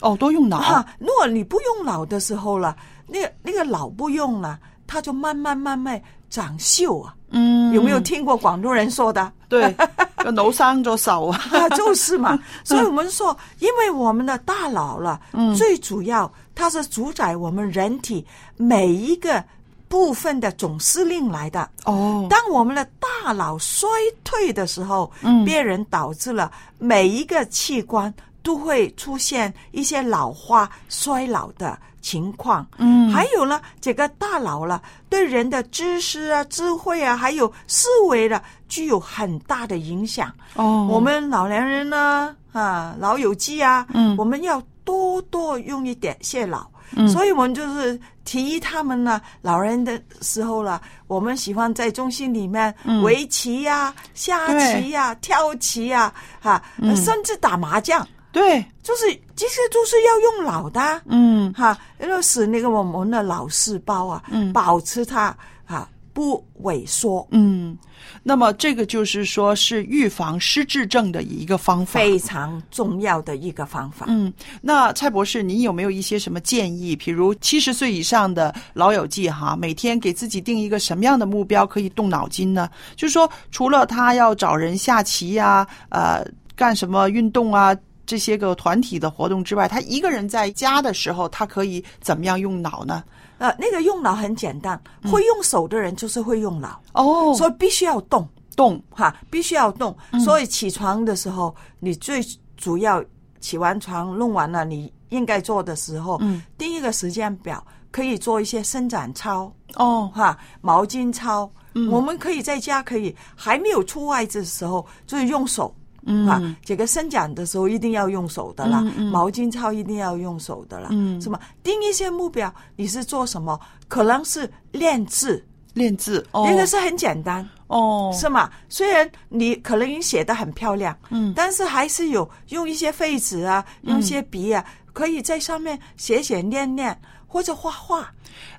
哦，多用脑。啊，如果你不用脑的时候了，那个那个脑不用了，它就慢慢慢慢长锈啊。嗯有没有听过广东人说的？对，个脑生咗手啊。啊，就是嘛。所以我们说，因为我们的大脑了，嗯最主要它是主宰我们人体每一个部分的总司令来的。哦，当我们的大脑衰退的时候，嗯别人导致了每一个器官都会出现一些老化、衰老的情况。嗯。还有呢，这个大脑了，对人的知识啊、智慧啊，还有思维的，具有很大的影响。哦，我们老年人呢，啊，老友记啊，嗯。我们要多多用一点谢老。嗯。所以我们就是提议他们呢，老人的时候了，我们喜欢在中心里面嗯。围棋呀、下棋呀、跳棋呀，哈、嗯。甚至打麻将，对，就是这些都是要用脑的啊，嗯哈，要使那个我们的脑细胞啊，嗯保持它啊不萎缩，嗯，那么这个就是说是预防失智症的一个方法。非常重要的一个方法。嗯，那蔡博士，您有没有一些什么建议？比如七十岁以上的老友记哈，每天给自己定一个什么样的目标可以动脑筋呢？就是说，除了他要找人下棋呀、呃，干什么运动啊，这些个团体的活动之外，他一个人在家的时候，他可以怎么样用脑呢？呃，那个用脑很简单，会用手的人就是会用脑，哦，所以必须要动动哈，必须要动。嗯所以起床的时候，你最主要起完床弄完了，你应该做的时候，嗯，定一个时间表，可以做一些伸展操哦，哈，毛巾操。嗯我们可以在家可以还没有出外的时候，就是用手。嗯啊，这个伸展的时候一定要用手的啦，嗯嗯毛巾操一定要用手的啦，嗯是吗？定一些目标，你是做什么？可能是练字，练字，哦，那个是很简单，哦，是吗？虽然你可能写的很漂亮，嗯但是还是有用一些废纸啊，用一些笔啊，可以在上面写写练练或者画画。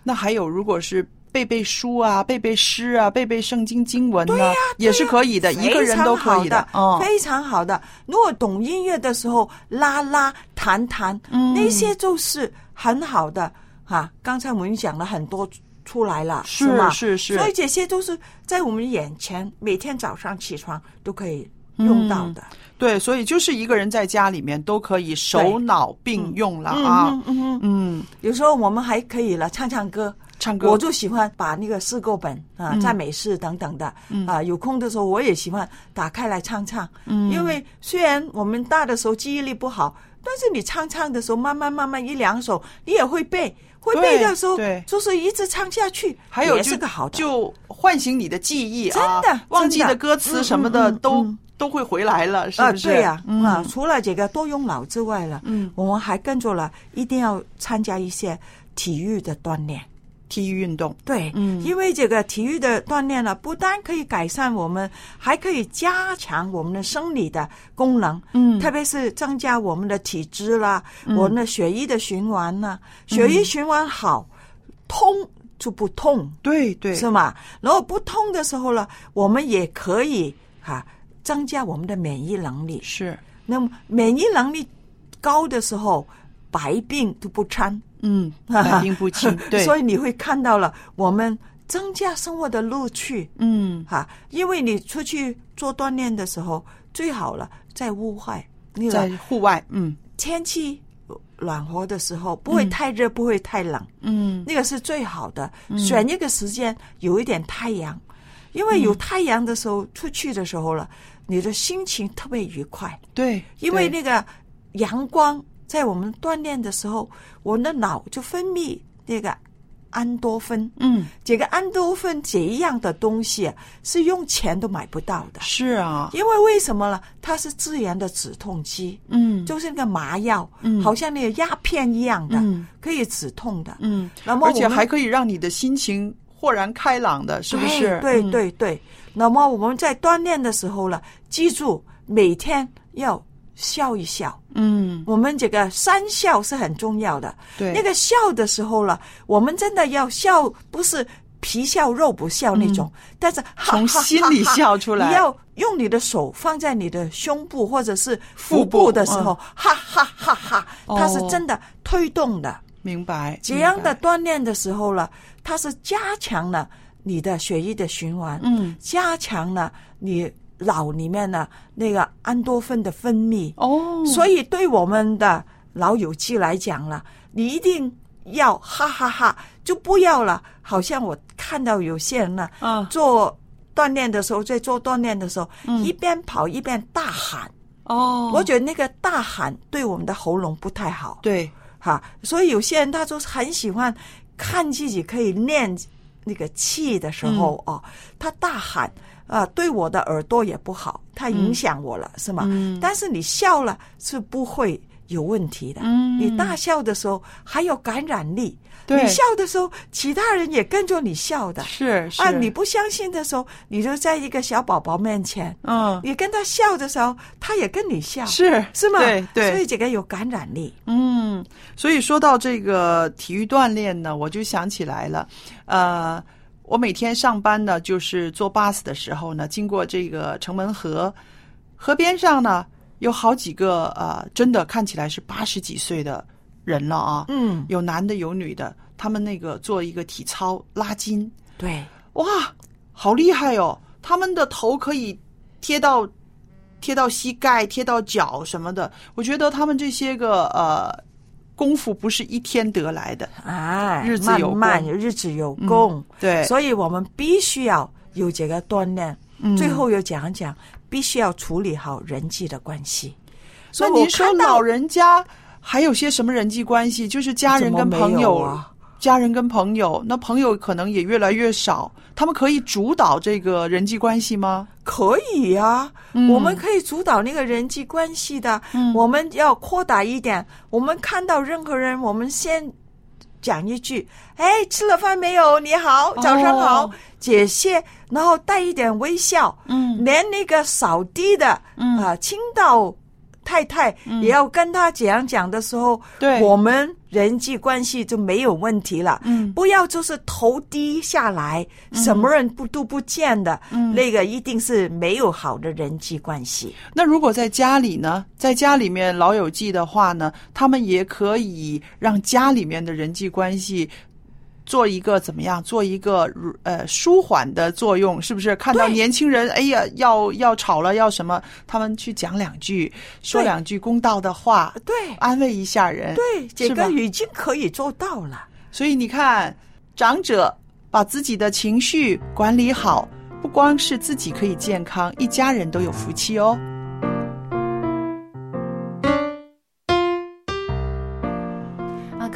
那还有，如果是背背书啊、背背诗啊、背背圣经经文啊，也是可以的，一个人都可以的，哦，非常好的。如果懂音乐的时候拉拉弹弹，嗯那些就是很好的哈、刚才我们讲了很多出来了，是吗？是是所以这些都是在我们眼前，每天早上起床都可以用到的。对，所以就是一个人在家里面都可以手脑并用了啊，嗯嗯嗯，嗯，有时候我们还可以了唱唱歌。唱歌，我就喜欢把那个试歌本啊、嗯赞美诗等等的嗯啊，有空的时候我也喜欢打开来唱唱。嗯因为虽然我们大的时候记忆力不好，但是你唱唱的时候，慢慢慢慢一两首，你也会背。会背的时候，就是一直唱下去，还有就是个好的。就唤醒你的记忆啊，真的忘记的的歌词什么的都嗯都会回来了，是啊，不是？对呀、嗯啊，除了这个多用脑之外了，嗯，我们还跟着了，一定要参加一些体育的锻炼。体育运动，对，嗯。因为这个体育的锻炼呢，不但可以改善我们，还可以加强我们的生理的功能，嗯。特别是增加我们的体质啦，嗯。我们的血液的循环呢，血液循环好，通就不痛，对对，是吗？然后不痛的时候呢，我们也可以哈、增加我们的免疫能力。是，那么免疫能力高的时候，百病都不侵。嗯，百病不侵。对，所以你会看到了我们增加生活的乐趣。嗯，哈，因为你出去做锻炼的时候，最好了在户外，那个在户外，嗯天气暖和的时候，不会太热，不会太冷，嗯那个是最好的。选一个时间有一点太阳，因为有太阳的时候，出去的时候了，你的心情特别愉快。对，因为那个阳光在我们锻炼的时候，我们的脑就分泌那个安多芬。嗯这个安多芬这样的东西啊是用钱都买不到的。是啊，因为为什么呢？它是自然的止痛剂，嗯就是那个麻药，嗯好像那个鸦片一样的，嗯可以止痛的。嗯，那么而且还可以让你的心情豁然开朗的，是不是？对嗯对对。那么我们在锻炼的时候呢，记住每天要笑一笑。嗯，我们这个三笑是很重要的。对，那个笑的时候了，我们真的要笑，不是皮笑肉不笑那种，但是哈从心里笑出来。你要用你的手放在你的胸部或者是腹腹部部的时候，嗯。哈哈哈哈，它是哦真的推动的。明白这样的锻炼的时候了，它是加强了你的血液的循环，嗯，加强了你脑里面的那个安多芬的分泌。哦，所以对我们的老友记来讲了，你一定要哈哈哈就不要了。好像我看到有些人呢，啊做锻炼的时候，在做锻炼的时候，嗯一边跑一边大喊。哦，我觉得那个大喊对我们的喉咙不太好。对，哈，所以有些人他就是很喜欢看自己可以练那个气的时候、嗯哦，他大喊啊、对我的耳朵也不好，它影响我了，是吗？嗯但是你笑了是不会有问题的。嗯你大笑的时候还有感染力，对你笑的时候，其他人也跟着你笑的。是是啊，你不相信的时候，你就在一个小宝宝面前，嗯你跟他笑的时候，他也跟你笑，是是吗？对对所以这个有感染力。嗯，所以说到这个体育锻炼呢，我就想起来了，呃，我每天上班呢，就是坐 bus 的时候呢，经过这个城门河，河边上呢有好几个呃，真的看起来是八十几岁的人了啊，嗯，有男的有女的，他们那个做一个体操拉筋，对，哇，好厉害哦！他们的头可以贴到贴到膝盖、贴到脚什么的。我觉得他们这些个呃功夫不是一天得来的，哎，日子有慢慢日子有功，对，所以我们必须要有这个锻炼。嗯最后又讲讲，必须要处理好人际的关系。所以我那您说老人家还有些什么人际关系？就是家人跟朋友，啊家人跟朋友，那朋友可能也越来越少，他们可以主导这个人际关系吗？可以呀、嗯我们可以主导那个人际关系的。嗯我们要扩大一点，我们看到任何人，我们先讲一句：“哎，吃了饭没有？你好，早上好。哦这些，然后带一点微笑。嗯连那个扫地的，嗯啊，清道太太嗯。也要跟他这样讲的时候，对。我们人际关系就没有问题了。嗯。不要就是头低下来，什么人不都不见的，嗯。那个一定是没有好的人际关系。那如果在家里呢，在家里面老友记的话呢，他们也可以让家里面的人际关系做一个怎么样？做一个呃舒缓的作用，是不是？看到年轻人，哎呀，要要吵了，要什么，他们去讲两句，说两句公道的话，对安慰一下人。对，这个已经可以做到了。所以你看，长者把自己的情绪管理好，不光是自己可以健康，一家人都有福气哦。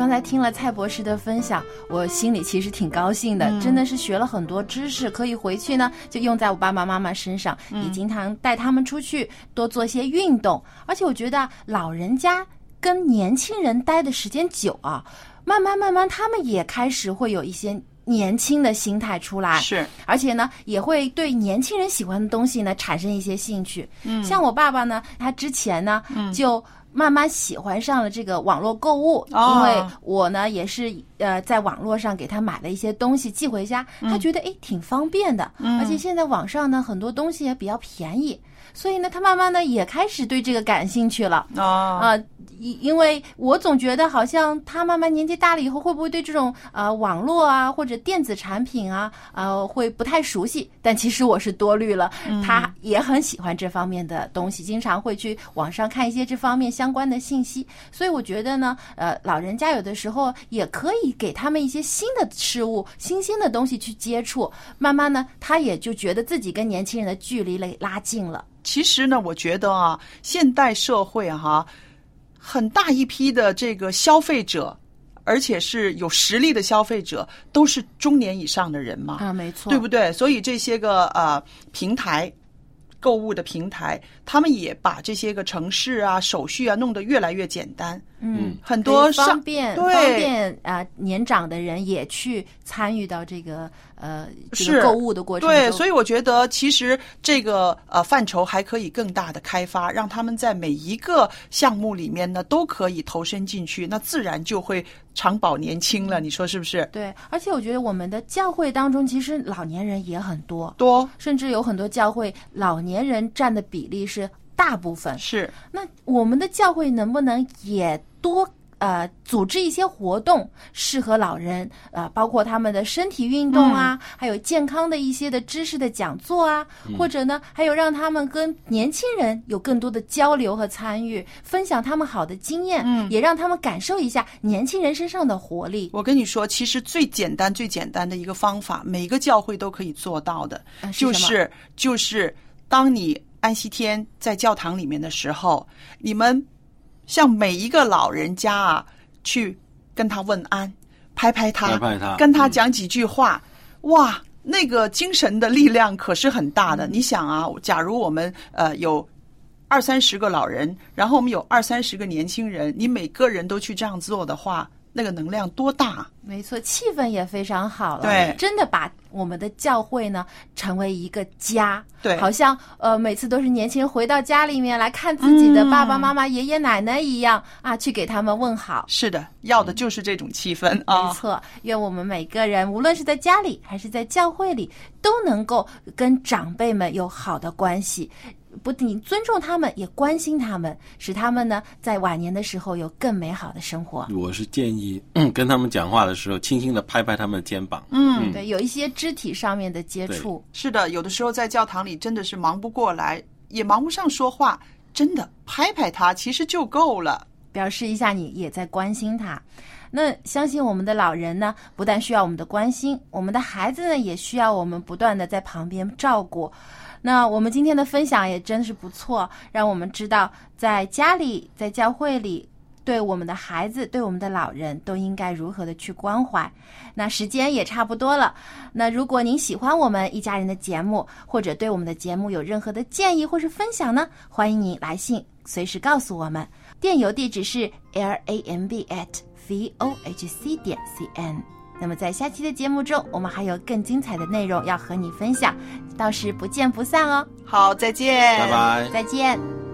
刚才听了蔡博士的分享，我心里其实挺高兴的，嗯真的是学了很多知识，可以回去呢就用在我爸爸妈妈身上，嗯也经常带他们出去多做些运动。而且我觉得啊老人家跟年轻人待的时间久啊，慢慢慢慢他们也开始会有一些。年轻的心态出来，是，而且呢，也会对年轻人喜欢的东西呢产生一些兴趣。嗯像我爸爸呢，他之前呢，就慢慢喜欢上了这个网络购物，哦。因为我呢也是呃在网络上给他买了一些东西寄回家，他觉得诶挺方便的，而且现在网上呢很多东西也比较便宜，所以呢他慢慢的也开始对这个感兴趣了。啊啊，因因为我总觉得好像他慢慢年纪大了以后，会不会对这种呃网络啊或者电子产品啊呃会不太熟悉？但其实我是多虑了，他也很喜欢这方面的东西，经常会去网上看一些这方面相关的信息。所以我觉得呢，呃，老人家有的时候也可以给他们一些新的事物、新鲜的东西去接触，慢慢呢，他也就觉得自己跟年轻人的距离拉拉近了。其实呢，我觉得啊，现代社会啊哈、很大一批的这个消费者，而且是有实力的消费者，都是中年以上的人嘛，啊，没错，对不对？所以这些个呃平台。购物的平台，他们也把这些个城市啊、手续啊弄得越来越简单。嗯，很多方便方便啊、年长的人也去参与到这个呃这是个购物的过程。对，所以我觉得其实这个呃范畴还可以更大的开发，让他们在每一个项目里面呢都可以投身进去，那自然就会长保年轻了。你说是不是？对，而且我觉得我们的教会当中，其实老年人也很多，多甚至有很多教会老年人占的比例是大部分。是那我们的教会能不能也多呃组织一些活动，适合老人呃，包括他们的身体运动啊，还有健康的一些的知识的讲座啊，或者呢，还有让他们跟年轻人有更多的交流和参与，分享他们好的经验，嗯。也让他们感受一下年轻人身上的活力。我跟你说，其实最简单、最简单的一个方法，每个教会都可以做到的，就是就是当你安息天在教堂里面的时候，你们向每一个老人家啊去跟他问安，拍拍他，拍拍他跟他嗯讲几句话，哇，那个精神的力量可是很大的。你想啊，假如我们呃有。二三十个老人，然后我们有二三十个年轻人，你每个人都去这样做的话，那个能量多大？没错，气氛也非常好了。对真的把我们的教会呢成为一个家。对好像呃每次都是年轻人回到家里面来看自己的爸爸妈妈、爷爷奶奶一样啊，去给他们问好。是的，要的就是这种气氛啊。没错，愿我们每个人，无论是在家里还是在教会里，都能够跟长辈们有好的关系，不仅尊重他们，也关心他们，使他们呢在晚年的时候有更美好的生活。我是建议、跟他们讲话的时候，轻轻的拍拍他们的肩膀。嗯，对，有一些肢体上面的接触。是的，有的时候在教堂里真的是忙不过来，也忙不上说话，真的拍拍他其实就够了。表示一下你也在关心他。那相信我们的老人呢，不但需要我们的关心，我们的孩子呢，也需要我们不断的在旁边照顾。那我们今天的分享也真是不错，让我们知道在家里、在教会里，对我们的孩子、对我们的老人都应该如何的去关怀。那时间也差不多了，那如果您喜欢我们一家人的节目，或者对我们的节目有任何的建议或是分享呢，欢迎您来信，随时告诉我们。电邮地址是 l a m b at v o h c 点 c n。那么在下期的节目中，我们还有更精彩的内容要和你分享，到时不见不散哦。好，再见，拜拜。再见。